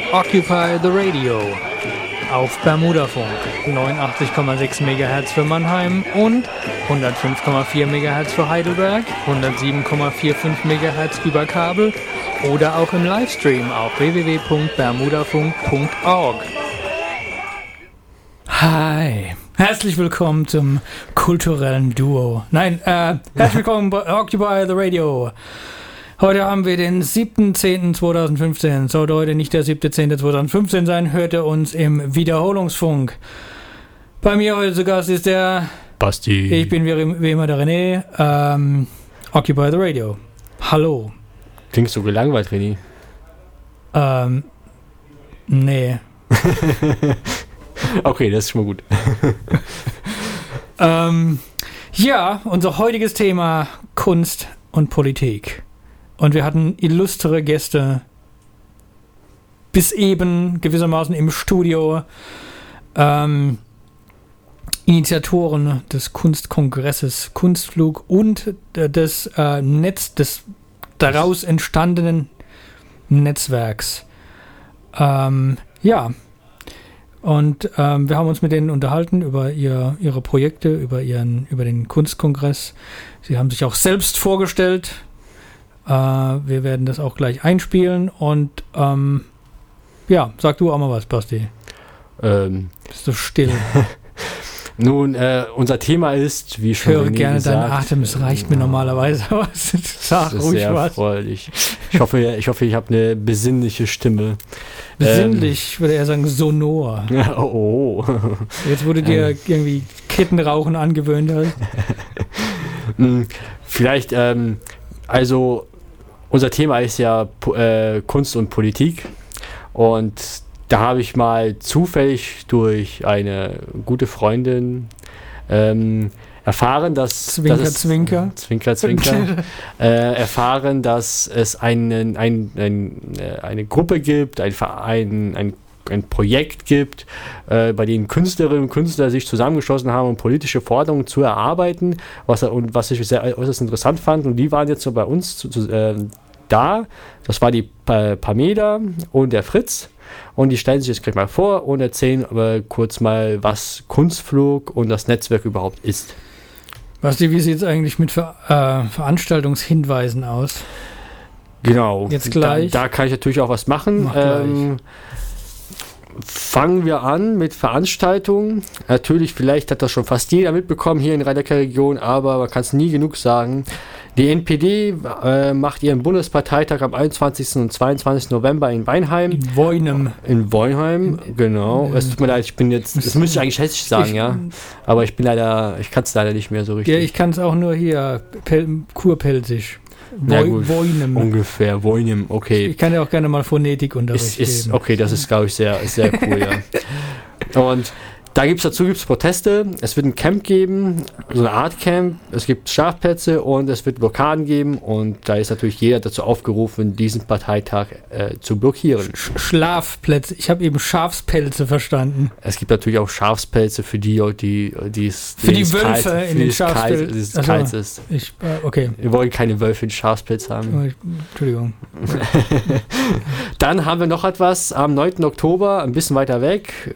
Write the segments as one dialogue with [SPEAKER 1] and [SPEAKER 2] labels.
[SPEAKER 1] hört Occupy the Radio auf Bermudafunk 89,6 MHz für Mannheim und 105,4 MHz für Heidelberg, 107,45 MHz über Kabel oder auch im Livestream auf www.bermudafunk.org. Hi, herzlich willkommen zum kulturellen Duo. Nein, äh, herzlich willkommen bei Occupy the Radio. Heute haben wir den 7.10.2015. Sollte heute nicht der 7.10.2015 sein, hört ihr uns im Wiederholungsfunk. Bei mir heute zu Gast ist der
[SPEAKER 2] Basti.
[SPEAKER 1] Ich bin wie, immer der René. Ähm, Occupy the Radio. Hallo.
[SPEAKER 2] Klingst du gelangweilt, René?
[SPEAKER 1] Ähm, nee.
[SPEAKER 2] okay, das ist schon mal gut.
[SPEAKER 1] ähm, ja, unser heutiges Thema Kunst und Politik. Und wir hatten illustre Gäste bis eben gewissermaßen im Studio. Ähm, Initiatoren des Kunstkongresses Kunstflug und des äh, Netz des daraus entstandenen Netzwerks. Ähm, ja, und ähm, wir haben uns mit denen unterhalten über ihr, ihre Projekte, über, ihren, über den Kunstkongress. Sie haben sich auch selbst vorgestellt, äh, wir werden das auch gleich einspielen und ähm, ja, sag du auch mal was, Basti.
[SPEAKER 2] Ähm,
[SPEAKER 1] Bist du still?
[SPEAKER 2] Nun, äh, unser Thema ist, wie schon
[SPEAKER 1] Ich höre gerne gesagt, deinen Atem, es reicht mir normalerweise, aber
[SPEAKER 2] sag ruhig sehr was. Freudig. Ich hoffe, ich, hoffe, ich habe eine besinnliche Stimme.
[SPEAKER 1] Besinnlich, ähm, würde er sagen, sonor.
[SPEAKER 2] oh.
[SPEAKER 1] Jetzt wurde dir ähm. irgendwie Kettenrauchen angewöhnt.
[SPEAKER 2] Hm, vielleicht, ähm, also unser Thema ist ja äh, Kunst und Politik. Und da habe ich mal zufällig durch eine gute Freundin ähm, erfahren, dass.
[SPEAKER 1] Zwinker, dass es,
[SPEAKER 2] Zwinker. Zwinker, Zwinker. äh, erfahren, dass es einen, ein, ein, äh, eine Gruppe gibt, ein Verein, ein ein Projekt gibt, äh, bei dem Künstlerinnen und Künstler sich zusammengeschlossen haben, um politische Forderungen zu erarbeiten, was, und was ich sehr äußerst interessant fand. Und die waren jetzt so bei uns zu, zu, äh, da. Das war die pa Pamela und der Fritz. Und die stellen sich jetzt gleich mal vor und erzählen aber kurz mal, was Kunstflug und das Netzwerk überhaupt ist.
[SPEAKER 1] Basti, wie sieht es eigentlich mit Ver äh, Veranstaltungshinweisen aus?
[SPEAKER 2] Genau.
[SPEAKER 1] Jetzt gleich.
[SPEAKER 2] Da, da, kann ich natürlich auch was machen.
[SPEAKER 1] Mach ähm,
[SPEAKER 2] fangen wir an mit Veranstaltungen. Natürlich, vielleicht hat das schon fast jeder mitbekommen hier in rhein Region, aber man kann es nie genug sagen. Die NPD äh, macht ihren Bundesparteitag am 21. und 22. November in Weinheim.
[SPEAKER 1] In Woinem.
[SPEAKER 2] In Weinheim, genau. Äh, es tut mir leid, ich bin jetzt, das müsste ich eigentlich hessisch sagen, ich, ja. Aber ich bin leider, ich kann es leider nicht mehr so richtig.
[SPEAKER 1] Ja, ich kann es auch nur hier, Pel Kurpelsisch.
[SPEAKER 2] Ja, gut, Woinem. Ungefähr, Woinem, okay.
[SPEAKER 1] Ich kann ja auch gerne mal Phonetik unterrichten.
[SPEAKER 2] Okay, das ist, glaube ich, sehr, sehr cool, ja. Und da gibt es dazu gibt's Proteste. Es wird ein Camp geben, so eine Art Camp. Es gibt Schlafplätze und es wird Blockaden geben. Und da ist natürlich jeder dazu aufgerufen, diesen Parteitag äh, zu blockieren.
[SPEAKER 1] Sch Schlafplätze. Ich habe eben Schafspelze verstanden.
[SPEAKER 2] Es gibt natürlich auch Schafspelze für die, die, die es
[SPEAKER 1] für die Wölfe kalt, in den
[SPEAKER 2] Schafspelzen. Also, kalt ist.
[SPEAKER 1] Ich, äh, okay.
[SPEAKER 2] Wir wollen keine Wölfe in Schafspelz haben.
[SPEAKER 1] Entschuldigung.
[SPEAKER 2] Dann haben wir noch etwas am 9. Oktober, ein bisschen weiter weg,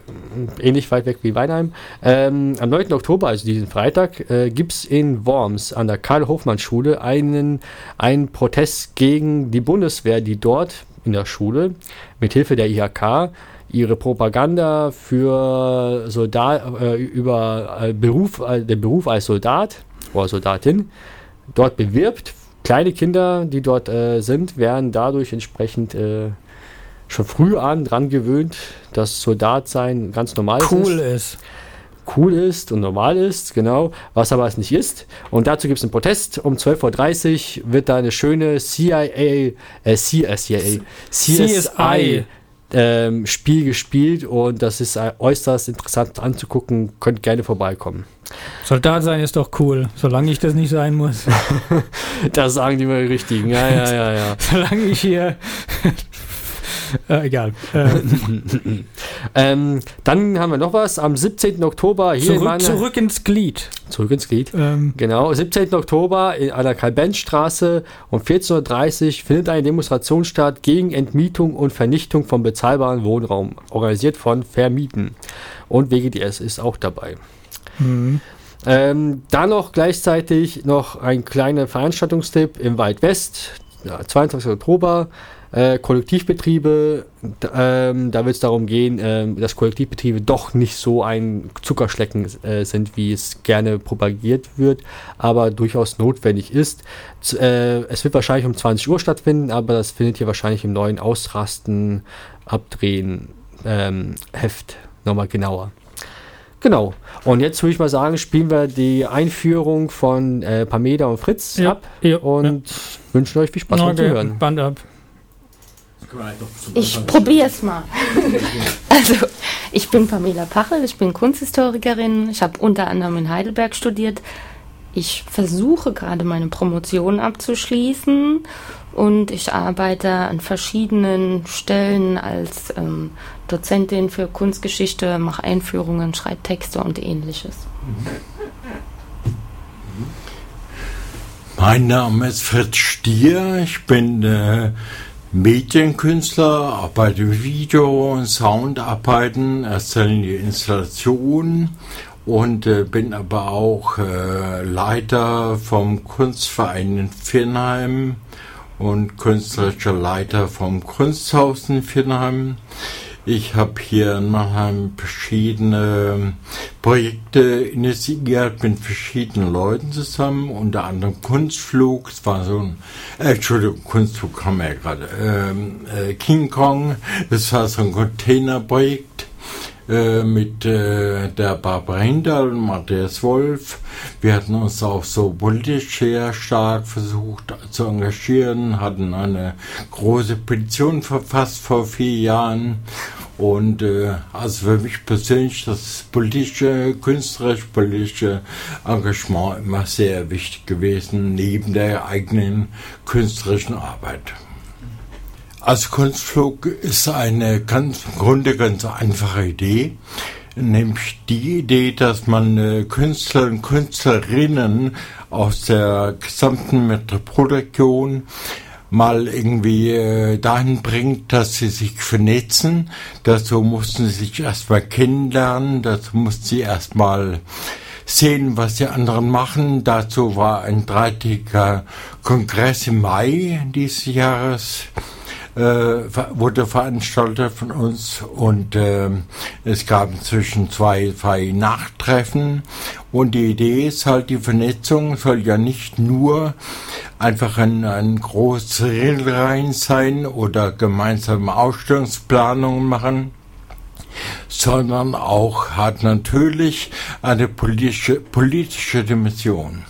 [SPEAKER 2] ähnlich weit weg wie Weinheim. Ähm, am 9. Oktober, also diesen Freitag, äh, gibt es in Worms an der Karl-Hofmann-Schule einen, einen Protest gegen die Bundeswehr, die dort in der Schule mit Hilfe der IHK ihre Propaganda für Soldat, äh, über äh, Beruf, äh, den Beruf als Soldat oder Soldatin dort bewirbt. Kleine Kinder, die dort äh, sind, werden dadurch entsprechend äh, schon früh an dran gewöhnt, dass Soldat sein ganz normal
[SPEAKER 1] cool ist. ist.
[SPEAKER 2] Cool ist und normal ist, genau, was aber es nicht ist. Und dazu gibt es einen Protest. Um 12.30 Uhr wird da eine schöne CIA, äh, CIA, CIA, CSI ähm, Spiel gespielt und das ist äußerst interessant anzugucken. Könnt gerne vorbeikommen.
[SPEAKER 1] Soldat sein ist doch cool, solange ich das nicht sein muss.
[SPEAKER 2] das sagen die mal richtigen. Ja, ja, ja, ja.
[SPEAKER 1] solange ich hier äh, egal. Äh.
[SPEAKER 2] Ähm, dann haben wir noch was. Am 17. Oktober hier
[SPEAKER 1] zurück,
[SPEAKER 2] in meiner,
[SPEAKER 1] zurück ins Glied.
[SPEAKER 2] Zurück ins Glied.
[SPEAKER 1] Ähm,
[SPEAKER 2] Genau, 17. Oktober in, an der Karl-Benz-Straße um 14.30 Uhr findet eine Demonstration statt gegen Entmietung und Vernichtung von bezahlbarem Wohnraum, organisiert von Vermieten. Und WGDS ist auch dabei.
[SPEAKER 1] mhm.
[SPEAKER 2] Ähm, dann noch gleichzeitig noch ein kleiner Veranstaltungstipp im Wald West, ja, 22. Oktober. Äh, Kollektivbetriebe, ähm, da wird es darum gehen, ähm, dass Kollektivbetriebe doch nicht so ein Zuckerschlecken äh, sind, wie es gerne propagiert wird, aber durchaus notwendig ist. Z äh, es wird wahrscheinlich um 20 Uhr stattfinden, aber das findet ihr wahrscheinlich im neuen Ausrasten, Abdrehen, ähm, Heft nochmal genauer. Genau. Und jetzt würde ich mal sagen, spielen wir die Einführung von äh, Pamela und Fritz
[SPEAKER 1] Ja,
[SPEAKER 2] ab
[SPEAKER 1] ja,
[SPEAKER 2] und wünschen euch viel Spaß beim
[SPEAKER 1] okay,
[SPEAKER 2] Zuhören.
[SPEAKER 1] Band ab.
[SPEAKER 3] Ich probiere es mal. Also, ich bin Pamela Pachel, ich bin Kunsthistorikerin. Ich habe unter anderem in Heidelberg studiert. Ich versuche gerade meine Promotion abzuschließen und ich arbeite an verschiedenen Stellen als ähm, Dozentin für Kunstgeschichte, mache Einführungen, schreibe Texte und ähnliches.
[SPEAKER 4] Mein Name ist Fritz Stier, ich bin äh, Medienkünstler, arbeite Video- und Soundarbeiten, erstelle die Installation und äh, bin aber auch äh, Leiter vom Kunstverein in Viernheim und künstlerischer Leiter vom Kunsthaus in Viernheim. Ich habe hier in Mannheim verschiedene Projekte initiiert mit verschiedenen Leuten zusammen, unter anderem Kunstflug, es war so ein, äh, Entschuldigung, Kunstflug wir ja gerade, ähm, äh, King Kong, das war so ein Containerprojekt äh, mit äh, der Barbara Hindal und Matthias Wolf. Wir hatten uns auch so politisch sehr stark versucht zu engagieren, hatten eine große Petition verfasst vor vier Jahren. Und äh, also für mich persönlich das politische, künstlerisch-politische Engagement immer sehr wichtig gewesen, neben der eigenen künstlerischen Arbeit. Also Kunstflug ist eine ganz, im Grunde ganz einfache Idee, nämlich die Idee, dass man äh, Künstler und Künstlerinnen aus der gesamten Metropolregion mal irgendwie äh, dahin bringt, dass sie sich vernetzen. Dazu mussten sie sich erstmal kennenlernen, dazu mussten sie erstmal sehen, was die anderen machen. Dazu war ein dreitägiger Kongress im Mai dieses Jahres äh, wurde veranstaltet von uns und äh, es gab inzwischen zwei, zwei Nachtreffen und die Idee ist halt, die Vernetzung soll ja nicht nur einfach ein, ein großes Regelrein sein oder gemeinsame Ausstellungsplanungen machen, sondern auch hat natürlich eine politische, politische Dimension.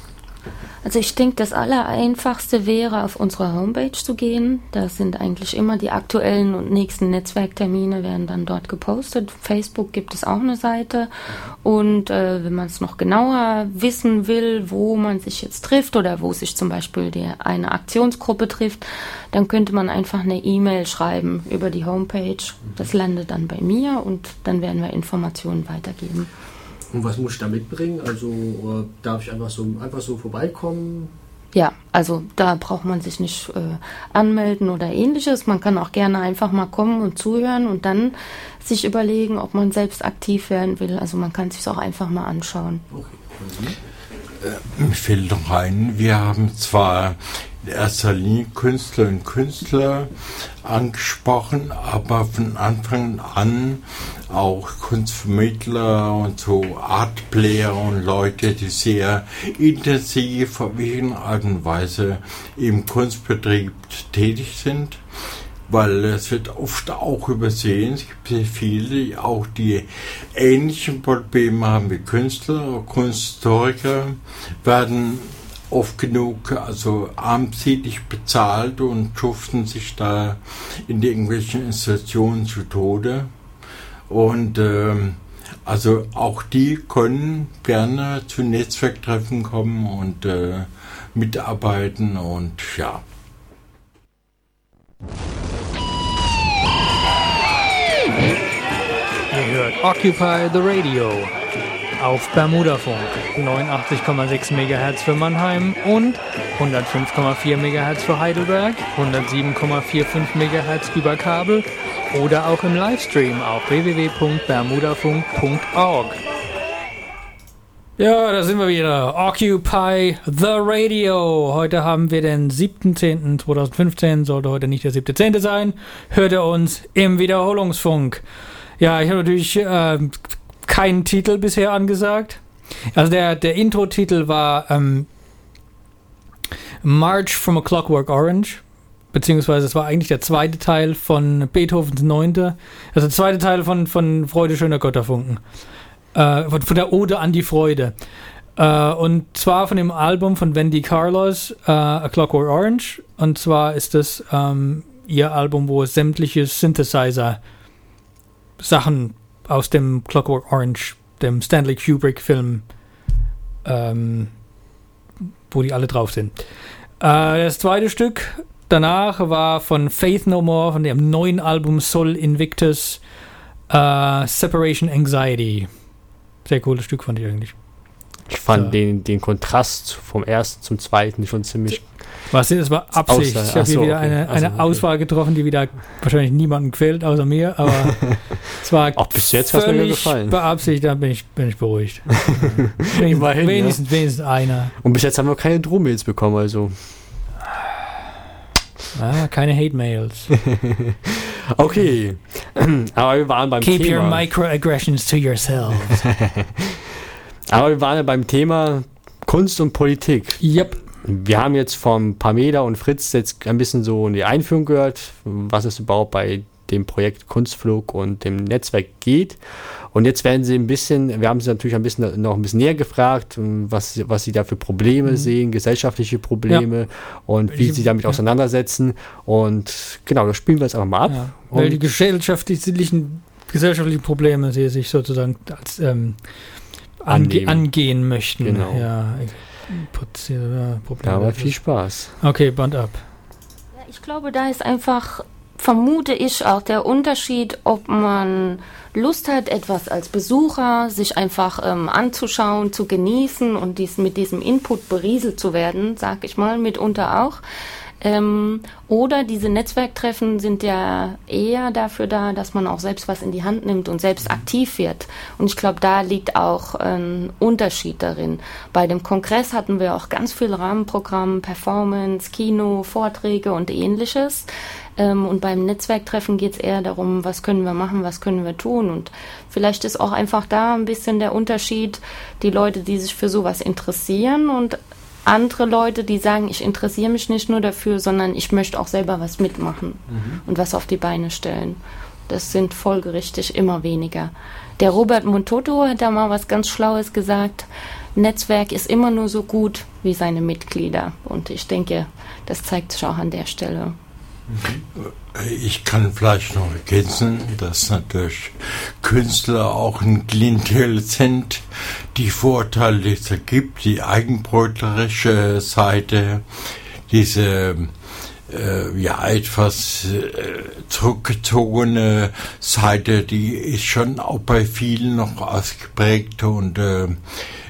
[SPEAKER 3] Also ich denke, das Allereinfachste wäre, auf unsere Homepage zu gehen. Da sind eigentlich immer die aktuellen und nächsten Netzwerktermine werden dann dort gepostet. Facebook gibt es auch eine Seite. Und äh, wenn man es noch genauer wissen will, wo man sich jetzt trifft oder wo sich zum Beispiel die, eine Aktionsgruppe trifft, dann könnte man einfach eine E-Mail schreiben über die Homepage. Das landet dann bei mir und dann werden wir Informationen weitergeben.
[SPEAKER 2] Und was muss ich da mitbringen? Also äh, darf ich einfach so, einfach so vorbeikommen?
[SPEAKER 3] Ja, also da braucht man sich nicht äh, anmelden oder ähnliches. Man kann auch gerne einfach mal kommen und zuhören und dann sich überlegen, ob man selbst aktiv werden will. Also man kann sich auch einfach mal anschauen.
[SPEAKER 4] Mir fällt noch ein, wir haben zwar erster Linie Künstler und Künstler angesprochen, aber von Anfang an auch Kunstvermittler und so Artplayer und Leute, die sehr intensiv auf irgendeine Art und Weise im Kunstbetrieb tätig sind weil es wird oft auch übersehen. Es gibt sehr viele, die auch die ähnlichen Probleme haben wie Künstler, Kunsthistoriker, werden oft genug also armselig bezahlt und schuften sich da in irgendwelchen Institutionen zu Tode. Und ähm, also auch die können gerne zu Netzwerktreffen kommen und äh, mitarbeiten und ja.
[SPEAKER 1] Ihr hört Occupy the Radio auf Bermudafunk 89,6 MHz für Mannheim und 105,4 MHz für Heidelberg, 107,45 MHz über Kabel oder auch im Livestream auf www.bermudafunk.org. Ja, da sind wir wieder. Occupy the Radio. Heute haben wir den 7.10.2015. Sollte heute nicht der 7.10. sein. Hört ihr uns im Wiederholungsfunk. Ja, ich habe natürlich äh, keinen Titel bisher angesagt. Also der, der Intro-Titel war ähm, March from a Clockwork Orange. Beziehungsweise es war eigentlich der zweite Teil von Beethovens Neunte. Also der zweite Teil von, von Freude schöner Götterfunken. Äh, von, von der Ode an die Freude. Äh, und zwar von dem Album von Wendy Carlos, äh, A Clockwork Orange. Und zwar ist das ähm, ihr Album, wo sämtliche Synthesizer-Sachen aus dem Clockwork Orange, dem Stanley Kubrick-Film, ähm, wo die alle drauf sind. Äh, das zweite Stück danach war von Faith No More, von dem neuen Album Sol Invictus, äh, Separation Anxiety. Sehr cooles Stück fand ich eigentlich.
[SPEAKER 2] Ich fand
[SPEAKER 1] Ja.
[SPEAKER 2] den, den Kontrast vom ersten zum zweiten schon ziemlich.
[SPEAKER 1] Was das war Absicht. Ich habe hier
[SPEAKER 2] so,
[SPEAKER 1] wieder
[SPEAKER 2] okay.
[SPEAKER 1] eine,
[SPEAKER 2] Also,
[SPEAKER 1] eine
[SPEAKER 2] okay.
[SPEAKER 1] Auswahl getroffen, die wieder wahrscheinlich niemandem gefällt, außer mir, aber es war
[SPEAKER 2] Auch bis jetzt hat's mir gefallen.
[SPEAKER 1] beabsichtigt, da bin ich, bin ich beruhigt. wenigstens,
[SPEAKER 2] Immerhin, ja.
[SPEAKER 1] wenigstens, wenigstens einer.
[SPEAKER 2] Und bis jetzt haben wir keine Drohmails bekommen, also.
[SPEAKER 1] Ah, keine Hate-Mails.
[SPEAKER 2] Okay. Aber wir waren beim
[SPEAKER 1] Keep your
[SPEAKER 2] Thema.
[SPEAKER 1] microaggressions to yourself.
[SPEAKER 2] Aber wir waren ja beim Thema Kunst und Politik.
[SPEAKER 1] yep.
[SPEAKER 2] Wir haben jetzt von Pamela und Fritz jetzt ein bisschen so die Einführung gehört, was es überhaupt bei dem Projekt Kunstflug und dem Netzwerk geht. Und jetzt werden sie ein bisschen, wir haben sie natürlich ein bisschen noch ein bisschen näher gefragt, was, was sie da für Probleme
[SPEAKER 1] Mhm.
[SPEAKER 2] sehen, gesellschaftliche Probleme und wie
[SPEAKER 1] Welche-
[SPEAKER 2] sie damit
[SPEAKER 1] ja.
[SPEAKER 2] auseinandersetzen. Und genau, das spielen wir jetzt einfach mal ab.
[SPEAKER 1] Ja, weil die gesellschaftlichen, gesellschaftlichen Probleme sie sich sozusagen als ähm, ange angehen möchten.
[SPEAKER 2] Genau.
[SPEAKER 1] Ja, Probleme.
[SPEAKER 2] Ja, aber viel Spaß.
[SPEAKER 1] Okay, Band ab.
[SPEAKER 3] Ja, Ich glaube, da ist einfach, vermute ich auch der Unterschied, ob man Lust hat, etwas als Besucher sich einfach ähm, anzuschauen, zu genießen und dies, mit diesem Input berieselt zu werden, sag ich mal, mitunter auch. Ähm, oder diese Netzwerktreffen sind ja eher dafür da, dass man auch selbst was in die Hand nimmt und selbst aktiv wird. Und ich glaube, da liegt auch ein Unterschied darin. Bei dem Kongress hatten wir auch ganz viel Rahmenprogramm, Performance, Kino, Vorträge und ähnliches. Ähm, und beim Netzwerktreffen geht es eher darum, was können wir machen, was können wir tun. Und vielleicht ist auch einfach da ein bisschen der Unterschied, die Leute, die sich für sowas interessieren und andere Leute, die sagen, ich interessiere mich nicht nur dafür, sondern ich möchte auch selber was mitmachen und was auf die Beine stellen. Das sind folgerichtig immer weniger. Der Robert Montoto hat da mal was ganz Schlaues gesagt. Netzwerk ist immer nur so gut wie seine Mitglieder. Und ich denke, das zeigt sich auch an der Stelle.
[SPEAKER 4] Ich kann vielleicht noch ergänzen, dass natürlich Künstler auch ein Klientel sind, die Vorteile, die es gibt, die eigenbrötlerische Seite, diese äh, ja etwas äh, zurückgezogene Seite, die ist schon auch bei vielen noch ausgeprägt und äh,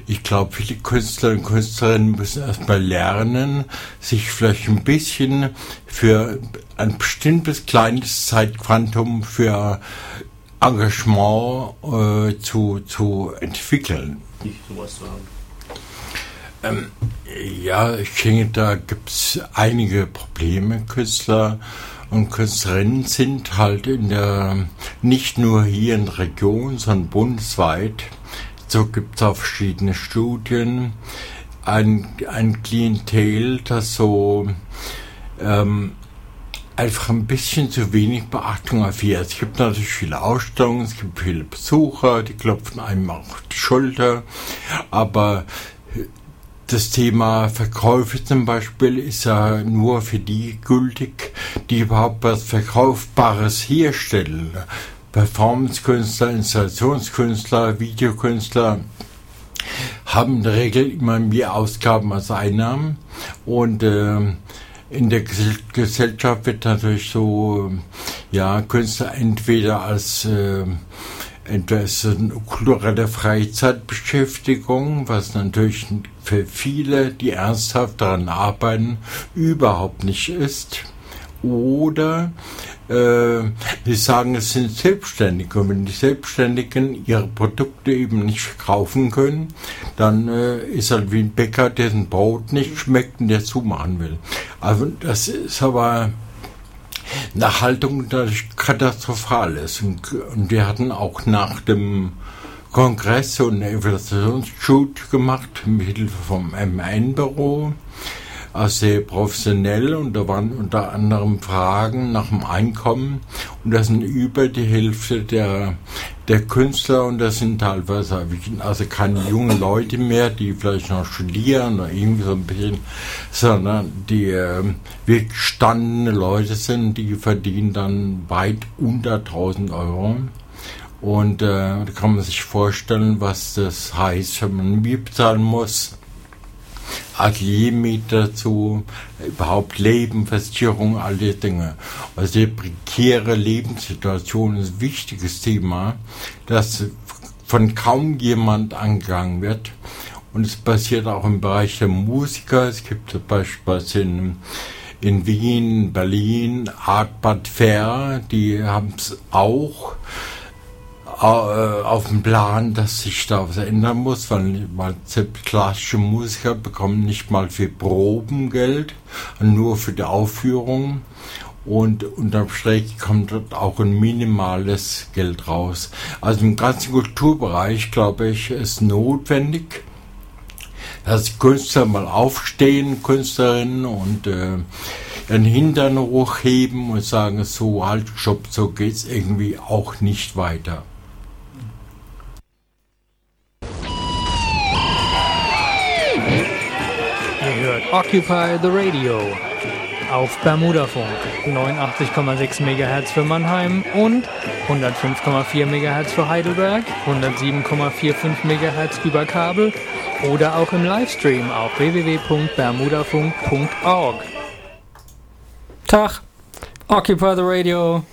[SPEAKER 4] ich glaube, viele Künstler und Künstlerinnen müssen erstmal lernen, sich vielleicht ein bisschen für ein bestimmtes kleines Zeitquantum für Engagement äh, zu, zu entwickeln. Ähm, ja, ich denke, da gibt es einige Probleme. Künstler und Künstlerinnen sind halt in der, nicht nur hier in der Region, sondern bundesweit. So gibt es auch verschiedene Studien. Ein, ein Klientel, das so ähm, einfach ein bisschen zu wenig Beachtung erfährt. Es gibt natürlich viele Ausstellungen, es gibt viele Besucher, die klopfen einem auf die Schulter, aber das Thema Verkäufe zum Beispiel ist ja nur für die gültig, die überhaupt was Verkaufbares herstellen. Performancekünstler, Installationskünstler, Videokünstler haben in der Regel immer mehr Ausgaben als Einnahmen und ähm, in der Gesell- Gesellschaft wird natürlich so, ja, Künstler entweder als äh, Entweder ist eine kulturelle Freizeitbeschäftigung, was natürlich für viele, die ernsthaft daran arbeiten, überhaupt nicht ist. Oder äh, sie sagen, es sind Selbstständige. Und wenn die Selbstständigen ihre Produkte eben nicht kaufen können, dann äh, ist halt wie ein Bäcker, dessen Brot nicht schmeckt und der zumachen will. Also das ist aber eine Haltung, die katastrophal ist. Und, wir hatten auch nach dem Kongress und eine Evaluationsshoot gemacht mit Hilfe vom M1-Büro also sehr professionell und da waren unter anderem Fragen nach dem Einkommen und das sind über die Hälfte der, der Künstler und das sind teilweise also keine jungen Leute mehr, die vielleicht noch studieren oder irgendwie so ein bisschen, sondern die äh, wirklich gestandene Leute sind, die verdienen dann weit unter 1000 Euro. Und äh, da kann man sich vorstellen, was das heißt, wenn man Miet bezahlen muss Ateliermiete dazu, überhaupt Leben, Versicherung, all die Dinge. Also die prekäre Lebenssituation ist ein wichtiges Thema, das von kaum jemand angegangen wird. Und es passiert auch im Bereich der Musiker. Es gibt beispielsweise in, in Wien, Berlin, Art Bad Fair, die haben es auch auf dem Plan, dass sich da was ändern muss, weil, weil klassische Musiker bekommen nicht mal für Proben Geld, nur für die Aufführung. Und unterm Strich kommt dort auch ein minimales Geld raus. Also im ganzen Kulturbereich, glaube ich, ist notwendig, dass Künstler mal aufstehen, Künstlerinnen und äh, ihren Hintern hochheben und sagen, so halt, Job, so geht's irgendwie auch nicht weiter.
[SPEAKER 1] Occupy the Radio auf Bermudafunk 89,6 MHz für Mannheim und 105,4 MHz für Heidelberg, 107,45 MHz über Kabel oder auch im Livestream auf www.bermudafunk.org. Tag, Occupy the Radio,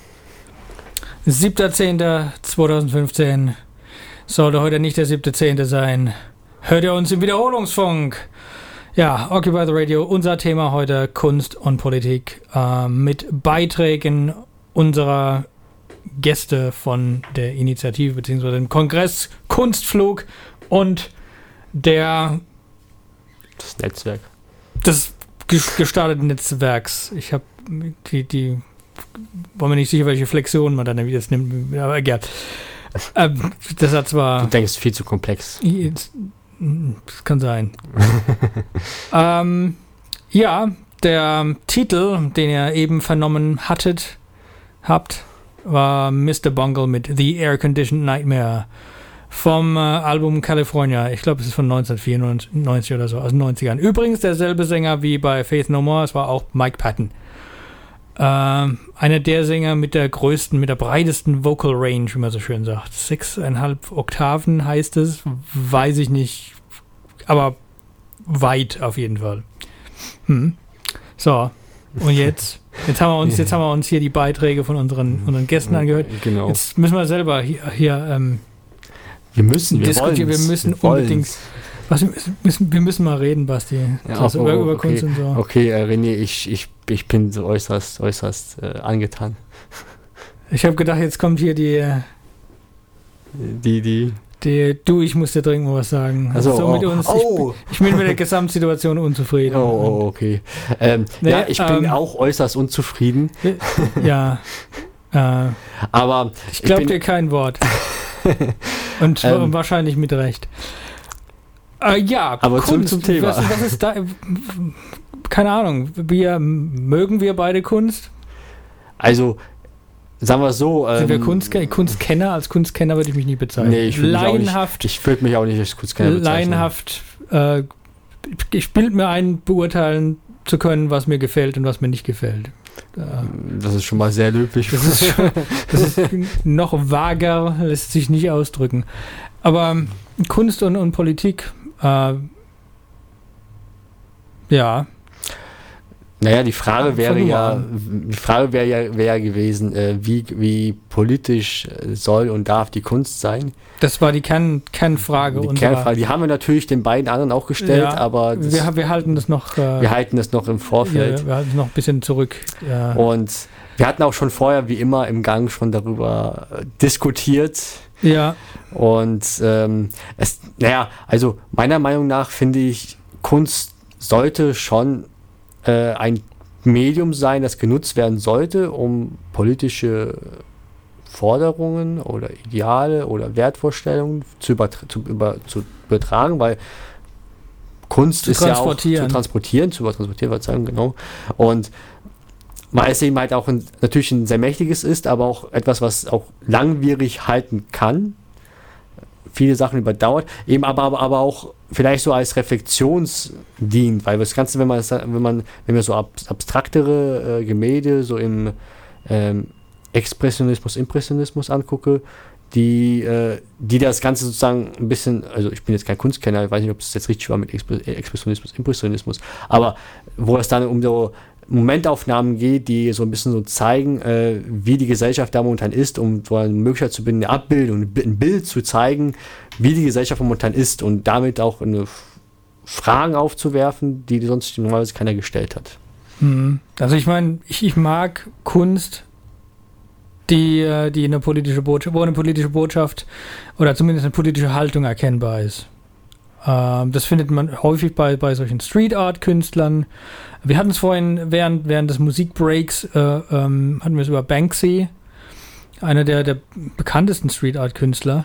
[SPEAKER 1] 7.10.2015. Sollte heute nicht der 7.10. sein. Hört ihr uns im Wiederholungsfunk? Ja, Occupy the Radio, unser Thema heute Kunst und Politik äh, mit Beiträgen unserer Gäste von der Initiative bzw. dem Kongress Kunstflug und der
[SPEAKER 2] das Netzwerk
[SPEAKER 1] des gestarteten Netzwerks. Ich habe die, die war mir nicht sicher, welche Flexionen man dann wieder nimmt, aber egal. Ähm, das hat zwar.
[SPEAKER 2] Du denkst viel zu komplex.
[SPEAKER 1] Jetzt, das kann sein. ähm, ja, der Titel, den ihr eben vernommen hattet, habt, war Mr. Bungle mit The Air Conditioned Nightmare vom äh, Album California. Ich glaube, es ist von 1994 oder so, aus den 90ern. Übrigens derselbe Sänger wie bei Faith No More, es war auch Mike Patton. Ähm, einer der Sänger mit der größten, mit der breitesten Vocal Range, wie man so schön sagt. Sechseinhalb Oktaven heißt es, weiß ich nicht, aber weit auf jeden Fall. Hm. So, und jetzt, jetzt haben wir uns, jetzt haben wir uns hier die Beiträge von unseren, unseren Gästen angehört.
[SPEAKER 2] Genau.
[SPEAKER 1] Jetzt müssen wir selber hier, hier ähm,
[SPEAKER 2] wir müssen, wir
[SPEAKER 1] diskutieren. Wir müssen wir unbedingt. Was, wir, müssen, wir müssen mal reden, Basti.
[SPEAKER 2] Ja, oh, über, über okay. Kunst und so. Okay, äh, René, ich, ich, ich bin so äußerst, äußerst äh, angetan.
[SPEAKER 1] Ich habe gedacht, jetzt kommt hier die. Äh,
[SPEAKER 2] die, die.
[SPEAKER 1] Die, du, ich muss dir dringend mal was sagen.
[SPEAKER 2] Also, so,
[SPEAKER 1] oh. mit uns.
[SPEAKER 2] Oh.
[SPEAKER 1] Ich, ich, bin mit der Gesamtsituation unzufrieden.
[SPEAKER 2] Oh, oh okay. Ähm, nee, ja, ich bin ähm, auch äußerst unzufrieden.
[SPEAKER 1] Ja. Äh,
[SPEAKER 2] Aber
[SPEAKER 1] ich glaube dir kein Wort. Und ähm, wahrscheinlich mit Recht. Äh, ja,
[SPEAKER 2] aber Kunst, zum, Thema.
[SPEAKER 1] Was, was ist da? Keine Ahnung. Wir, mögen wir beide Kunst?
[SPEAKER 2] Also, sagen wir so.
[SPEAKER 1] Sind wir ähm, Kunst, Kunstkenner? Als Kunstkenner würde ich mich nie bezeichnen. Nee,
[SPEAKER 2] ich Laienhaft. Nicht, ich würde mich auch nicht als Kunstkenner
[SPEAKER 1] bezeichnen. Laienhaft. Äh, ich bilde mir ein, beurteilen zu können, was mir gefällt und was mir nicht gefällt.
[SPEAKER 2] Das ist schon mal sehr löblich.
[SPEAKER 1] Das ist, schon, das ist noch vager, lässt sich nicht ausdrücken. Aber Kunst und, und Politik, äh, ja.
[SPEAKER 2] Naja, die Frage wäre ja, die Frage wäre ja, wäre ja gewesen, äh, wie, wie politisch soll und darf die Kunst sein?
[SPEAKER 1] Das war die Kern, Kernfrage.
[SPEAKER 2] Die Kernfrage, die haben wir natürlich den beiden anderen auch gestellt, ja, aber
[SPEAKER 1] wir, wir, halten das noch.
[SPEAKER 2] Äh, wir halten das noch im Vorfeld.
[SPEAKER 1] Ja, wir halten es noch ein bisschen zurück.
[SPEAKER 2] Ja. Und wir hatten auch schon vorher, wie immer, im Gang schon darüber äh, diskutiert.
[SPEAKER 1] Ja.
[SPEAKER 2] Und ähm, es, naja, also meiner Meinung nach finde ich, Kunst sollte schon äh, ein Medium sein, das genutzt werden sollte, um politische Forderungen oder Ideale oder Wertvorstellungen zu, zu, über, zu übertragen, weil Kunst ist ja auch zu transportieren, zu übertransportieren, sagen, genau. Und weil es eben halt auch ein, natürlich ein sehr mächtiges ist, aber auch etwas, was auch langwierig halten kann. Viele Sachen überdauert, eben aber, aber, aber auch vielleicht so als Reflexions dient, weil das Ganze, wenn man, wenn man, wenn wir so ab, abstraktere äh, Gemälde so im ähm, Expressionismus, Impressionismus angucke, die, äh, die das Ganze sozusagen ein bisschen, also ich bin jetzt kein Kunstkenner, ich weiß nicht, ob das jetzt richtig war mit Expressionismus, Impressionismus, aber wo es dann um so Momentaufnahmen geht, die so ein bisschen so zeigen, äh, wie die Gesellschaft da momentan ist, um so eine Möglichkeit zu binden, eine Abbildung, ein Bild zu zeigen, wie die Gesellschaft momentan ist und damit auch Fragen aufzuwerfen, die sonst normalerweise keiner gestellt hat.
[SPEAKER 1] Mhm. Also ich meine, ich, ich mag Kunst, die, äh, die eine politische Botschaft, wo eine politische Botschaft oder zumindest eine politische Haltung erkennbar ist. Ähm, das findet man häufig bei, bei solchen Street Art Künstlern. Wir hatten es vorhin während, während des Musikbreaks, äh, ähm, hatten wir es über Banksy, einer der, der bekanntesten Street Art Künstler.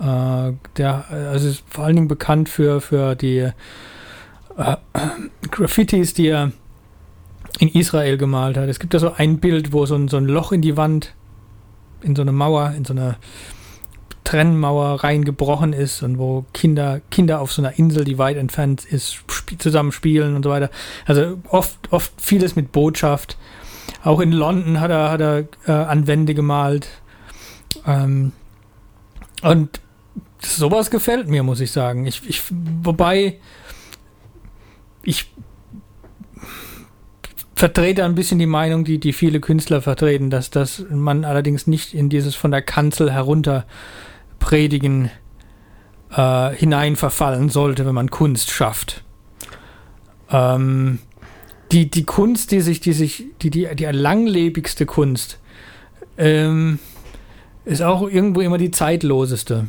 [SPEAKER 1] Äh, der also ist vor allen Dingen bekannt für, für die äh, Graffitis, die er in Israel gemalt hat. Es gibt da so ein Bild, wo so ein, so ein Loch in die Wand, in so eine Mauer, in so eine Trennmauer reingebrochen ist und wo Kinder, Kinder auf so einer Insel, die weit entfernt ist, sp zusammen spielen und so weiter. Also oft, oft vieles mit Botschaft. Auch in London hat er, hat er äh, an Wände gemalt. Ähm, und sowas gefällt mir, muss ich sagen. Ich, ich, wobei ich vertrete ein bisschen die Meinung, die, die viele Künstler vertreten, dass, dass man allerdings nicht in dieses von der Kanzel herunter predigen äh, hinein verfallen sollte, wenn man Kunst schafft. Ähm, die, die Kunst, die sich, die sich, die, die, die langlebigste Kunst, ähm, ist auch irgendwo immer die zeitloseste.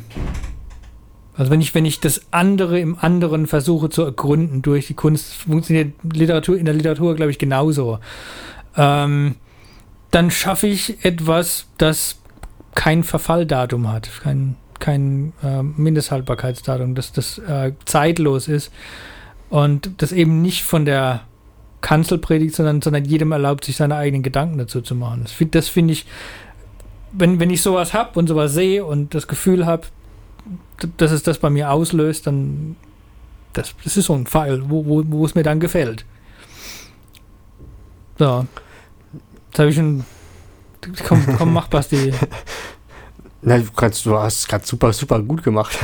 [SPEAKER 1] Also wenn ich, wenn ich das andere im anderen versuche zu ergründen durch die Kunst, funktioniert Literatur in der Literatur, glaube ich, genauso. Ähm, dann schaffe ich etwas, das kein Verfalldatum hat, kein, kein äh, Mindesthaltbarkeitsdatum, dass das äh, zeitlos ist und das eben nicht von der Kanzel predigt, sondern, sondern jedem erlaubt, sich seine eigenen Gedanken dazu zu machen. Das, das finde ich, wenn, wenn ich sowas habe und sowas sehe und das Gefühl habe, dass es das bei mir auslöst, dann das, das ist so ein Pfeil, wo, wo, wo es mir dann gefällt. So. Jetzt habe ich schon. Komm, komm, mach Basti.
[SPEAKER 2] Na, du, kannst, du hast gerade super, super gut gemacht.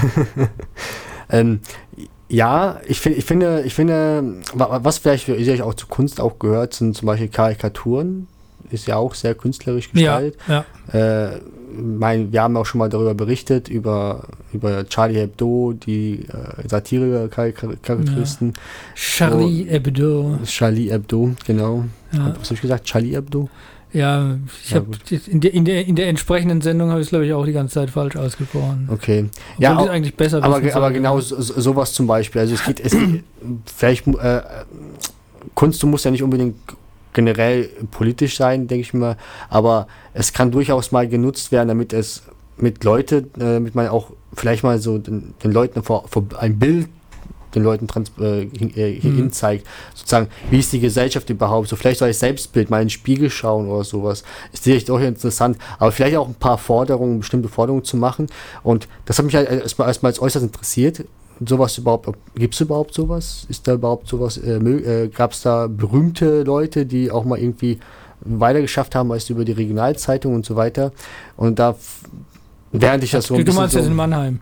[SPEAKER 2] ähm, ja, ich, find, ich, finde, ich finde, was vielleicht für ich auch zu Kunst auch gehört, sind zum Beispiel Karikaturen. Ist ja auch sehr künstlerisch gestaltet. Ja, ja. Äh, mein, wir haben auch schon mal darüber berichtet, über, über Charlie Hebdo, die äh, Satire-Karikaturisten. Ja.
[SPEAKER 1] Charlie Hebdo.
[SPEAKER 2] Charlie Hebdo, genau. Ja. Was habe ich gesagt? Charlie Hebdo?
[SPEAKER 1] Ja, ich ja, habe in der, in, der, in der entsprechenden Sendung habe ich es, glaube ich, auch die ganze Zeit falsch ausgesprochen.
[SPEAKER 2] Okay.
[SPEAKER 1] Obwohl ja, auch, eigentlich besser
[SPEAKER 2] aber, aber genau so, sowas zum Beispiel. Also es geht, es vielleicht äh, Kunst, du musst ja nicht unbedingt generell politisch sein, denke ich mal. Aber es kann durchaus mal genutzt werden, damit es mit Leute, äh, damit man auch vielleicht mal so den, den Leuten vor, vor ein Bild den Leuten trans, äh, hin, äh, mhm. zeigt, sozusagen, wie ist die Gesellschaft überhaupt, so vielleicht soll ich Selbstbild mal in den Spiegel schauen oder sowas, ist sicherlich auch interessant, aber vielleicht auch ein paar Forderungen, bestimmte Forderungen zu machen und das hat mich halt erstmal, erstmal als äußerst interessiert, sowas überhaupt, gibt es überhaupt sowas? Ist da überhaupt sowas, äh, äh, gab es da berühmte Leute, die auch mal irgendwie weiter geschafft haben als über die Regionalzeitung und so weiter? Und da Während ich das so ein
[SPEAKER 1] du
[SPEAKER 2] bisschen
[SPEAKER 1] meinst
[SPEAKER 2] so,
[SPEAKER 1] jetzt in Mannheim.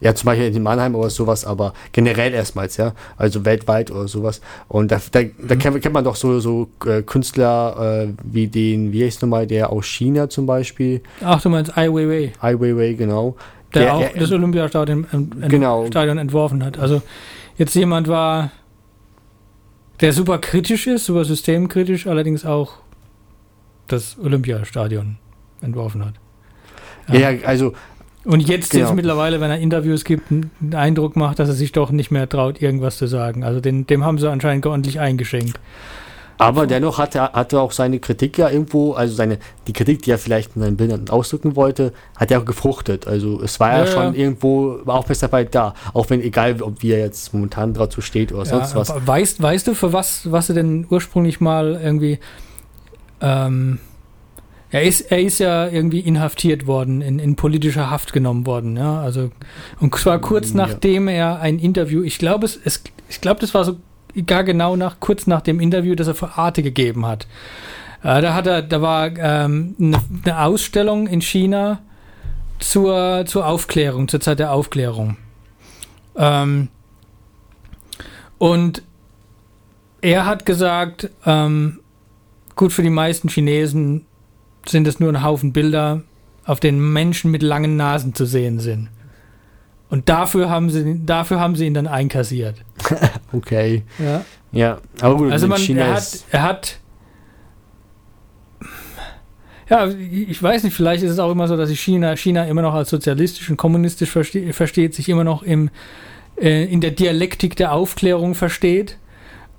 [SPEAKER 2] Ja, zum Beispiel in Mannheim oder sowas, aber generell erstmals, ja. Also weltweit oder sowas. Und da, da, da kennt, kennt man doch so, so äh, Künstler äh, wie den, wie heißt nochmal, der aus China zum Beispiel,
[SPEAKER 1] Ach, du meinst Ai Weiwei,
[SPEAKER 2] Ai Weiwei, genau.
[SPEAKER 1] der,
[SPEAKER 2] Der-
[SPEAKER 1] auch
[SPEAKER 2] er-
[SPEAKER 1] das Olympiastadion
[SPEAKER 2] Genau.
[SPEAKER 1] Stadion entworfen hat. Also jetzt jemand war, der super kritisch ist, super systemkritisch, allerdings auch das Olympiastadion entworfen hat.
[SPEAKER 2] Ja, also,
[SPEAKER 1] Und jetzt,
[SPEAKER 2] Genau.
[SPEAKER 1] jetzt mittlerweile, wenn er Interviews gibt, einen Eindruck macht, dass er sich doch nicht mehr traut, irgendwas zu sagen. Also den, dem haben sie anscheinend ordentlich eingeschenkt.
[SPEAKER 2] aber dennoch hat er, hat er auch seine Kritik ja irgendwo, also seine, die Kritik, die er vielleicht in seinen Bildern ausdrücken wollte, hat er auch gefruchtet. Also es war ja,
[SPEAKER 1] Ja,
[SPEAKER 2] schon
[SPEAKER 1] ja.
[SPEAKER 2] irgendwo Aufmerksamkeit da. Auch wenn, egal ob er jetzt momentan dazu steht oder sonst
[SPEAKER 1] Ja,
[SPEAKER 2] was.
[SPEAKER 1] aber Weißt, weißt du, für was, was er denn ursprünglich mal irgendwie. Ähm, er, ist, er ist ja irgendwie inhaftiert worden, in, in politischer Haft genommen worden. Ja? Also, und zwar kurz
[SPEAKER 2] Ja.
[SPEAKER 1] nachdem er ein Interview, ich glaube, es, es, ich glaube, das war so gar genau nach, kurz nach dem Interview, das er für Arte gegeben hat. Äh, da hat er, da war ähm, eine, eine Ausstellung in China zur, zur Aufklärung, zur Zeit der Aufklärung. Ähm, und er hat gesagt, ähm, gut für die meisten Chinesen sind es nur ein Haufen Bilder, auf denen Menschen mit langen Nasen zu sehen sind. Und dafür haben sie, dafür haben sie ihn dann einkassiert.
[SPEAKER 2] Okay.
[SPEAKER 1] Ja.
[SPEAKER 2] Ja, aber gut,
[SPEAKER 1] Also man,
[SPEAKER 2] China
[SPEAKER 1] er hat, er hat, ja, ich weiß nicht, vielleicht ist es auch immer so, dass sich China, China immer noch als sozialistisch und kommunistisch verste versteht, sich immer noch im, äh, in der Dialektik der Aufklärung versteht.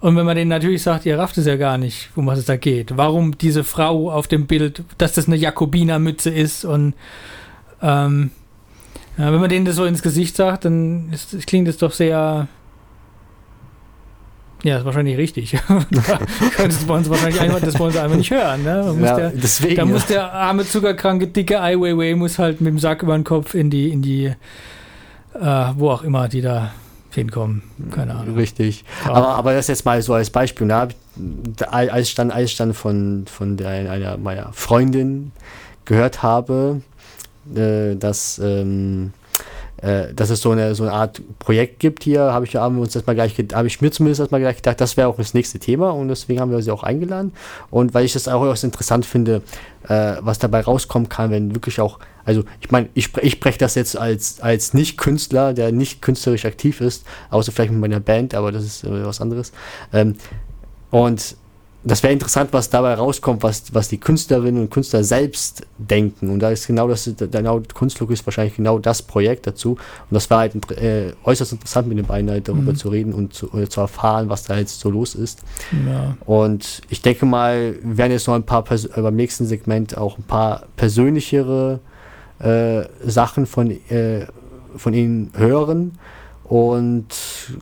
[SPEAKER 1] Und wenn man denen natürlich sagt, ihr rafft es ja gar nicht, um was es da geht. Warum diese Frau auf dem Bild, dass das eine Jakobinermütze ist und ähm, ja, wenn man denen das so ins Gesicht sagt, dann ist, klingt es doch sehr ja, ist wahrscheinlich richtig. das wollen sie wahrscheinlich einfach, das wollen sie einfach nicht hören. Ne? Man muss
[SPEAKER 2] Ja,
[SPEAKER 1] der,
[SPEAKER 2] deswegen.
[SPEAKER 1] da muss der arme, zuckerkranke, dicke Ai Weiwei muss halt mit dem Sack über den Kopf in die, in die, äh, wo auch immer die da hinkommen. Keine Ahnung.
[SPEAKER 2] Richtig.
[SPEAKER 1] Ja.
[SPEAKER 2] Aber, aber das jetzt mal so als Beispiel. Da- als ich dann, als ich dann von, von der, einer meiner Freundin gehört habe, äh, dass, ähm, äh, dass es so eine, so eine Art Projekt gibt hier, habe ich, haben ich mir zumindest erstmal gleich gedacht, das wäre auch das nächste Thema und deswegen haben wir sie auch eingeladen. Und weil ich das auch durchaus interessant finde, äh, was dabei rauskommen kann, wenn wirklich auch, also ich meine, ich, ich spreche das jetzt als, als Nicht-Künstler, der nicht künstlerisch aktiv ist, außer vielleicht mit meiner Band, aber das ist äh, was anderes. Ähm, und das wäre interessant, was dabei rauskommt, was, was die Künstlerinnen und Künstler selbst denken. Und da ist genau das, genau, Kunstlook ist wahrscheinlich genau das Projekt dazu. Und das war halt äh, äußerst interessant, mit den beiden halt darüber
[SPEAKER 1] Mhm.
[SPEAKER 2] zu reden und zu, äh, zu erfahren, was da jetzt so los ist.
[SPEAKER 1] Ja.
[SPEAKER 2] Und ich denke mal, wir werden jetzt noch ein paar Pers äh, beim nächsten Segment auch ein paar persönlichere äh, Sachen von, äh, von Ihnen hören. Und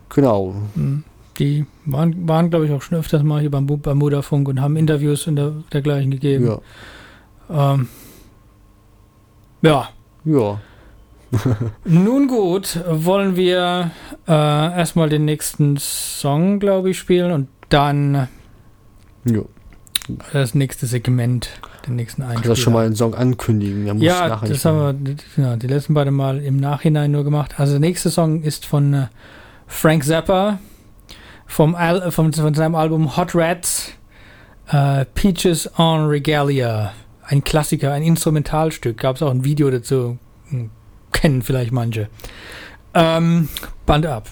[SPEAKER 2] genau,
[SPEAKER 1] Hm. Die waren, waren glaube ich, auch schon öfters mal hier beim, beim Mutterfunk und haben Interviews und der, dergleichen gegeben.
[SPEAKER 2] ja.
[SPEAKER 1] Ähm, ja.
[SPEAKER 2] Ja,
[SPEAKER 1] Nun gut, wollen wir äh, erstmal den nächsten Song, glaube ich, spielen und dann
[SPEAKER 2] ja.
[SPEAKER 1] das nächste Segment, den nächsten
[SPEAKER 2] Kannst
[SPEAKER 1] Einspieler.
[SPEAKER 2] du schon mal einen Song ankündigen?
[SPEAKER 1] Ja, das haben wir ja, die letzten beiden Mal im Nachhinein nur gemacht. Also der nächste Song ist von äh, Frank Zappa vom Al vom, von seinem Album Hot Rats äh, Peaches on Regalia. Ein Klassiker, ein Instrumentalstück. Gab es auch ein Video dazu. Hm, Kennen vielleicht manche. Ähm, Band ab.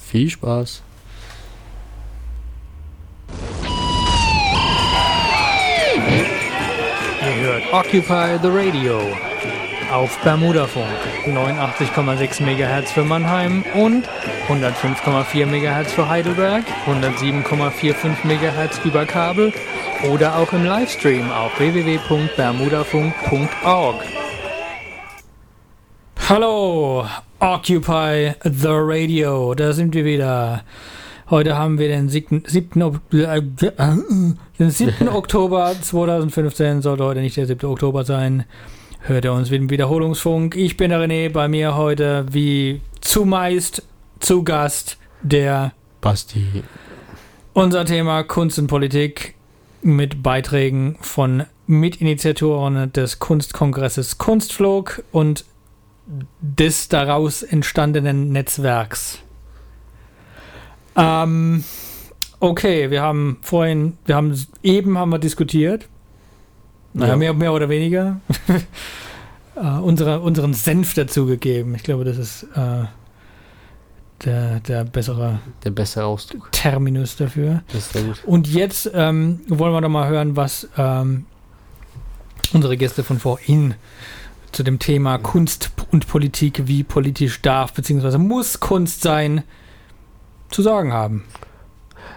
[SPEAKER 2] Viel Spaß.
[SPEAKER 1] Ihr hört Occupy the Radio auf Bermudafunk 89,6 MHz für Mannheim und 105,4 MHz für Heidelberg, 107,45 MHz über Kabel oder auch im Livestream auf www.bermudafunk.org. Hallo, Occupy the Radio, da sind wir wieder. Heute haben wir den 7. 7. Ok- äh, den 7. Oktober 2015, sollte heute nicht der 7. Oktober sein. Hört ihr uns mit dem Wiederholungsfunk. Ich bin der René, bei mir heute wie zumeist zu Gast der
[SPEAKER 2] Basti.
[SPEAKER 1] unser Thema Kunst und Politik mit Beiträgen von Mitinitiatoren des Kunstkongresses Kunstflog und des daraus entstandenen Netzwerks. Ähm, okay, wir haben vorhin, wir haben eben haben wir diskutiert. Naja,
[SPEAKER 2] Ja.
[SPEAKER 1] mehr, mehr oder weniger. äh, unsere, unseren Senf dazugegeben. Ich glaube, das ist äh, der, der bessere
[SPEAKER 2] Der bessere Ausdruck.
[SPEAKER 1] Terminus dafür.
[SPEAKER 2] Das ist sehr gut.
[SPEAKER 1] Und jetzt ähm, wollen wir doch mal hören, was ähm, unsere Gäste von vorhin zu dem Thema Kunst und Politik, wie politisch darf bzw. muss Kunst sein, zu sagen haben.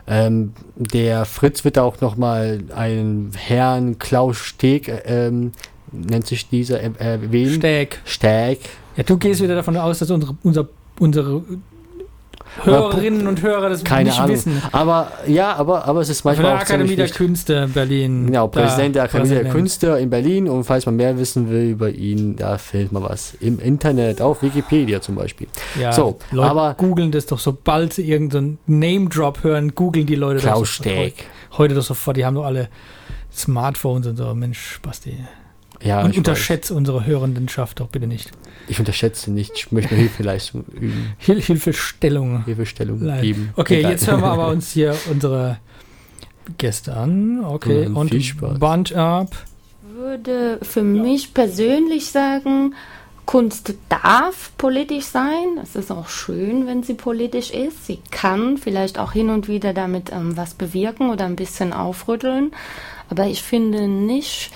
[SPEAKER 2] Ähm, der Fritz wird auch nochmal einen Herrn Klaus Steg, äh, ähm, nennt sich dieser, äh, erwähnen.
[SPEAKER 1] Steg.
[SPEAKER 2] Steg.
[SPEAKER 1] Ja, du gehst wieder davon aus, dass unsere, unser, unsere Hörerinnen und Hörer das
[SPEAKER 2] Keine
[SPEAKER 1] nicht
[SPEAKER 2] Ahnung.
[SPEAKER 1] wissen.
[SPEAKER 2] Aber ja, aber, aber es ist
[SPEAKER 1] Von
[SPEAKER 2] manchmal
[SPEAKER 1] der
[SPEAKER 2] auch
[SPEAKER 1] Akademie der. Künste Berlin.
[SPEAKER 2] Genau, Präsident der Akademie der
[SPEAKER 1] Präsident.
[SPEAKER 2] Künste in Berlin und falls man mehr wissen will über ihn, da findet man was im Internet, auf Wikipedia zum Beispiel.
[SPEAKER 1] Ja,
[SPEAKER 2] So,
[SPEAKER 1] Leute
[SPEAKER 2] aber-
[SPEAKER 1] googeln das doch, sobald sie irgendeinen Name-Drop hören, googeln die Leute
[SPEAKER 2] Klaus
[SPEAKER 1] das sofort.
[SPEAKER 2] Steg.
[SPEAKER 1] Heute doch sofort, die haben doch alle Smartphones und so. Mensch, Basti.
[SPEAKER 2] Ja,
[SPEAKER 1] und
[SPEAKER 2] ich,
[SPEAKER 1] unterschätze unsere Hörendenschaft doch bitte nicht.
[SPEAKER 2] weiß. ich unterschätze nicht, ich möchte Hilfeleistung üben,
[SPEAKER 1] Hil Hilfestellung.
[SPEAKER 2] Hilfestellung
[SPEAKER 1] Leid.
[SPEAKER 2] geben.
[SPEAKER 1] Okay,
[SPEAKER 2] Egal.
[SPEAKER 1] jetzt hören wir aber uns hier unsere Gäste an. Okay,
[SPEAKER 2] Mhm,
[SPEAKER 1] und
[SPEAKER 2] viel Spaß.
[SPEAKER 1] Bunch Up.
[SPEAKER 3] würde für mich persönlich sagen, Kunst darf politisch sein. Es ist auch schön, wenn sie politisch ist. Sie kann vielleicht auch hin und wieder damit ähm, was bewirken oder ein bisschen aufrütteln. Aber ich finde nicht,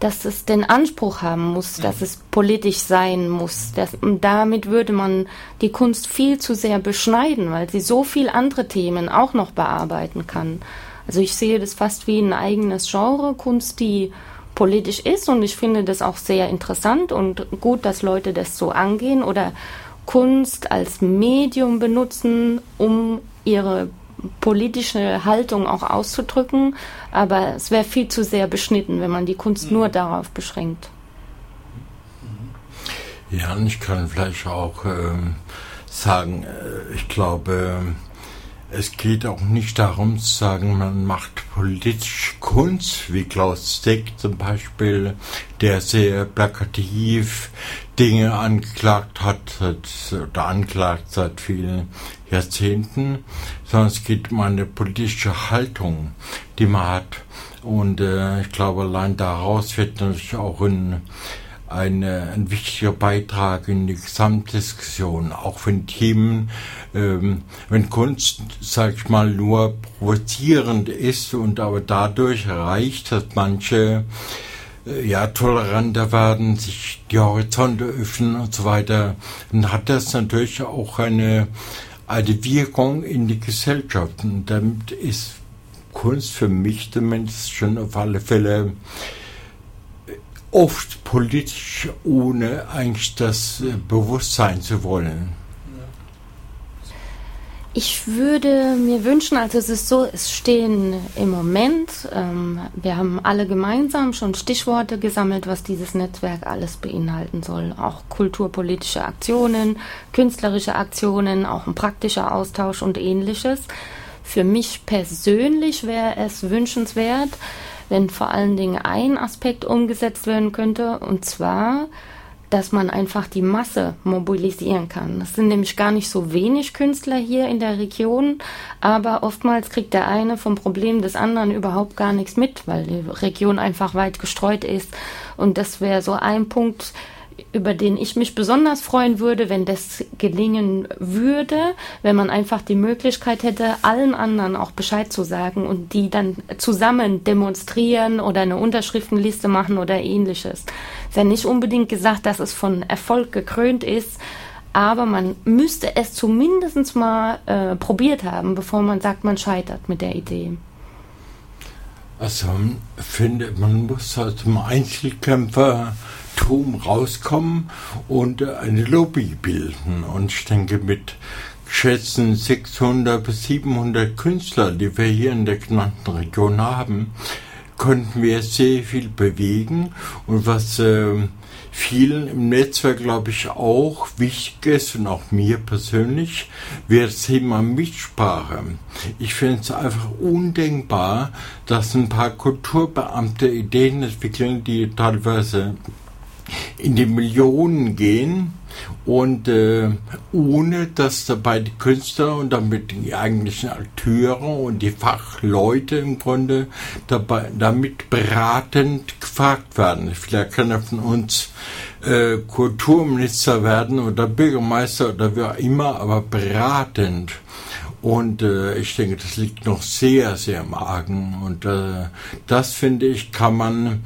[SPEAKER 3] dass es den Anspruch haben muss, dass es politisch sein muss. Das, und damit würde man die Kunst viel zu sehr beschneiden, weil sie so viel andere Themen auch noch bearbeiten kann. Also ich sehe das fast wie ein eigenes Genre, Kunst, die politisch ist und ich finde das auch sehr interessant und gut, dass Leute das so angehen oder Kunst als Medium benutzen, um ihre politische Haltung auch auszudrücken, aber es wäre viel zu sehr beschnitten, wenn man die Kunst nur darauf beschränkt.
[SPEAKER 4] Ja, und ich kann vielleicht auch ähm, sagen, äh, ich glaube, es geht auch nicht darum zu sagen, man macht politische Kunst, wie Klaus Steck zum Beispiel, der sehr plakativ Dinge angeklagt hat oder anklagt seit vielen Jahrzehnten, sondern es geht um eine politische Haltung, die man hat. Und äh, ich glaube, allein daraus wird natürlich auch ein ein, äh, ein wichtiger Beitrag in die Gesamtdiskussion, auch wenn Themen, ähm, wenn Kunst, sag ich mal, nur provozierend ist und aber dadurch erreicht, dass manche äh, ja toleranter werden, sich die Horizonte öffnen und so weiter, dann hat das natürlich auch eine, eine Wirkung in die Gesellschaft. Und damit ist Kunst für mich zumindest schon auf alle Fälle oft politisch, ohne eigentlich das äh, Bewusstsein zu wollen.
[SPEAKER 3] Ich würde mir wünschen, also es ist so, es stehen im Moment, ähm, wir haben alle gemeinsam schon Stichworte gesammelt, was dieses Netzwerk alles beinhalten soll. Auch kulturpolitische Aktionen, künstlerische Aktionen, auch ein praktischer Austausch und ähnliches. Für mich persönlich wäre es wünschenswert, wenn vor allen Dingen ein Aspekt umgesetzt werden könnte, und zwar dass man einfach die Masse mobilisieren kann. Es sind nämlich gar nicht so wenig Künstler hier in der Region, aber oftmals kriegt der eine vom Problem des anderen überhaupt gar nichts mit, weil die Region einfach weit gestreut ist. Und das wäre so ein Punkt, über den ich mich besonders freuen würde, wenn das gelingen würde, wenn man einfach die Möglichkeit hätte, allen anderen auch Bescheid zu sagen und die dann zusammen demonstrieren oder eine Unterschriftenliste machen oder ähnliches. Ist ja nicht unbedingt gesagt, dass es von Erfolg gekrönt ist, aber man müsste es zumindest mal äh, probiert haben, bevor man sagt, man scheitert mit der Idee.
[SPEAKER 4] Also finde, man muss aus dem Einzelkämpfertum rauskommen und äh, eine Lobby bilden. Und ich denke, mit geschätzten 600 bis 700 Künstler, die wir hier in der genannten Region haben, könnten wir sehr viel bewegen. Und was äh, vielen im Netzwerk, glaube ich, auch wichtig ist und auch mir persönlich, wäre das Thema Mitsprache. Ich finde es einfach undenkbar, dass ein paar Kulturbeamte Ideen entwickeln, die teilweise in die Millionen gehen und äh, ohne dass dabei die Künstler und damit die eigentlichen Akteure und die Fachleute im Grunde dabei, damit beratend gefragt werden. Vielleicht kann er von uns äh, Kulturminister werden oder Bürgermeister oder auch immer, aber beratend. Und äh, ich denke, das liegt noch sehr, sehr im Argen. Und äh, das, finde ich, kann man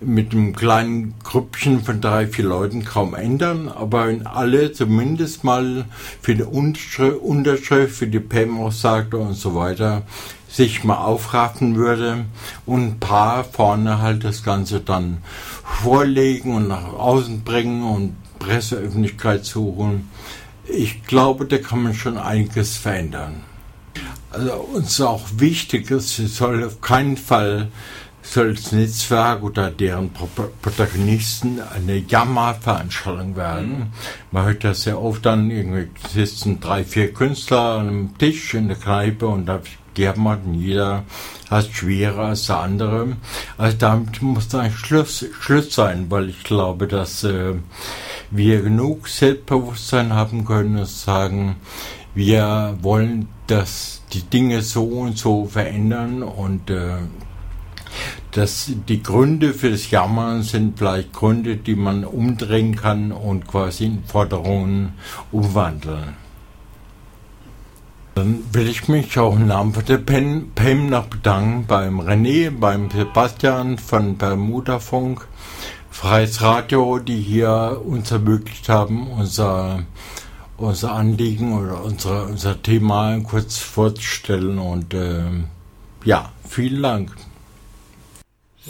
[SPEAKER 4] mit einem kleinen Grüppchen von drei, vier Leuten kaum ändern, aber wenn alle zumindest mal für die Unterschrift, für die PEM-Aussage und so weiter sich mal aufraffen würde und ein paar vorne halt das Ganze dann vorlegen und nach außen bringen und Presseöffentlichkeit suchen. Ich glaube, da kann man schon einiges verändern. Also uns auch wichtig ist, es soll auf keinen Fall soll das Netzwerk oder deren Protagonisten eine Jammerveranstaltung werden. Man hört das sehr oft dann, irgendwie sitzen drei, vier Künstler an einem Tisch in der Kneipe und da jammert und jeder hat schwerer als der andere. Also damit muss dann Schluss, Schluss sein, weil ich glaube, dass äh, wir genug Selbstbewusstsein haben können und sagen, wir wollen, dass die Dinge so und so verändern und äh, dass die Gründe für das Jammern sind vielleicht Gründe, die man umdrehen kann und quasi in Forderungen umwandeln. Dann will ich mich auch im Namen von der PEM, PEM noch bedanken beim René, beim Sebastian von Bermuda Funk, Freies Radio, die hier uns ermöglicht haben, unser, unser Anliegen oder unser, unser Thema kurz vorzustellen. Und äh, ja, vielen Dank.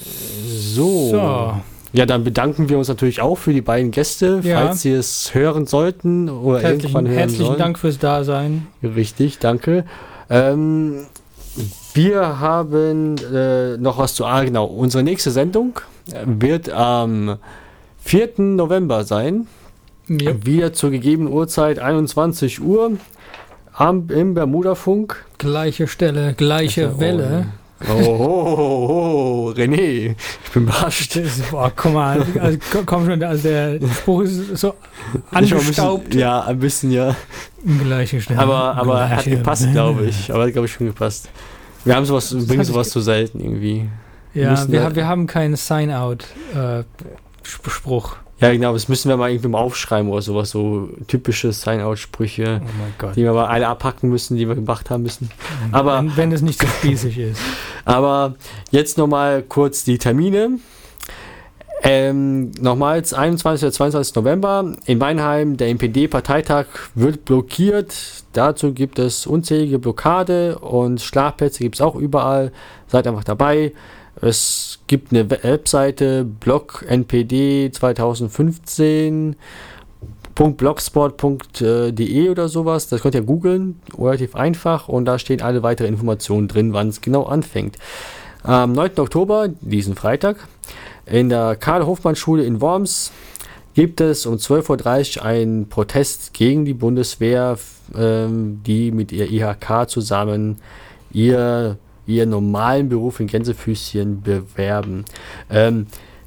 [SPEAKER 2] So. so. Ja, dann bedanken wir uns natürlich auch für die beiden Gäste, ja. falls sie es hören sollten oder
[SPEAKER 1] herzlichen, irgendwann hören Herzlichen sollen. Dank fürs Dasein.
[SPEAKER 2] Richtig, danke. Ähm, wir haben äh, noch was zu. Ah, genau. Unsere nächste Sendung wird am 4. November sein. Ja. Wieder zur gegebenen Uhrzeit 21 Uhr am, im Bermuda-Funk.
[SPEAKER 1] Gleiche Stelle, gleiche also, Welle.
[SPEAKER 2] Oh, oh, oh, oh, René, ich bin überrascht.
[SPEAKER 1] Boah, guck mal, also, komm schon, also der Spruch ist so angestaubt.
[SPEAKER 2] Bisschen, ja, ein bisschen, ja.
[SPEAKER 1] Gleiche Stelle.
[SPEAKER 2] Aber, aber er hat gepasst, glaube ich. Aber hat, glaube ich, schon gepasst. Wir haben sowas, bringen sowas zu selten irgendwie.
[SPEAKER 1] Ja, wir, wir, wir haben keinen Sign-Out-Spruch. Äh,
[SPEAKER 2] ja, genau, das müssen wir mal irgendwie mal aufschreiben oder sowas, so typische Sign-Out-Sprüche, oh die wir mal alle abhacken müssen, die wir gemacht haben müssen.
[SPEAKER 1] Aber wenn, wenn es nicht so spießig ist.
[SPEAKER 2] Aber jetzt nochmal kurz die Termine. Ähm, nochmals 21. oder 22. November in Weinheim, der NPD-Parteitag wird blockiert. Dazu gibt es unzählige Blockade und Schlafplätze gibt es auch überall. Seid einfach dabei. Es gibt eine Webseite blog npd 2015 blogspot.de oder sowas. Das könnt ihr googeln, relativ einfach und da stehen alle weiteren Informationen drin, wann es genau anfängt. Am 9. Oktober, diesen Freitag, in der Karl-Hofmann-Schule in Worms gibt es um 12.30 Uhr einen Protest gegen die Bundeswehr, ähm, die mit ihr IHK zusammen ihr ihren normalen Beruf in Gänsefüßchen bewerben. Ähm,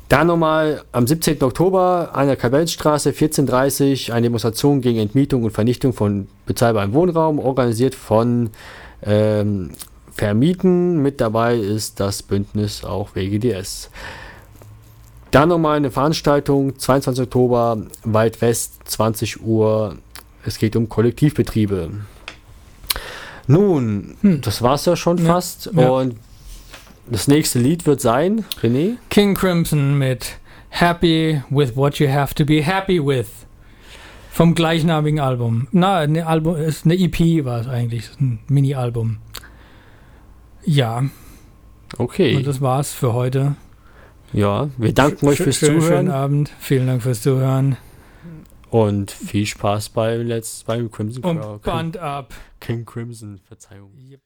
[SPEAKER 2] dann nochmal am 17. Oktober an der Kabelstraße 14.30 eine Demonstration gegen Entmietung und Vernichtung von bezahlbarem Wohnraum, organisiert von ähm, Vermieten. Mit dabei ist das Bündnis auch WGDS. Dann nochmal eine Veranstaltung, 22. Oktober, Wald West, 20 Uhr. Es geht um Kollektivbetriebe. Nun, hm. das war's ja schon ja. fast. Ja. Und das nächste Lied wird sein, René?
[SPEAKER 1] King Crimson mit Happy with What You Have to Be Happy With. Vom gleichnamigen Album. Na, eine Album ist eine EP war es eigentlich, ein Mini-Album. Ja.
[SPEAKER 2] Okay.
[SPEAKER 1] Und das war's für heute.
[SPEAKER 2] Ja, wir danken Sch euch fürs Zuhören.
[SPEAKER 1] Schönen Abend. Vielen Dank fürs Zuhören.
[SPEAKER 2] Und viel Spaß beim, Let's, beim Crimson
[SPEAKER 1] Und Band ab.
[SPEAKER 2] King Crimson, Verzeihung. Yep.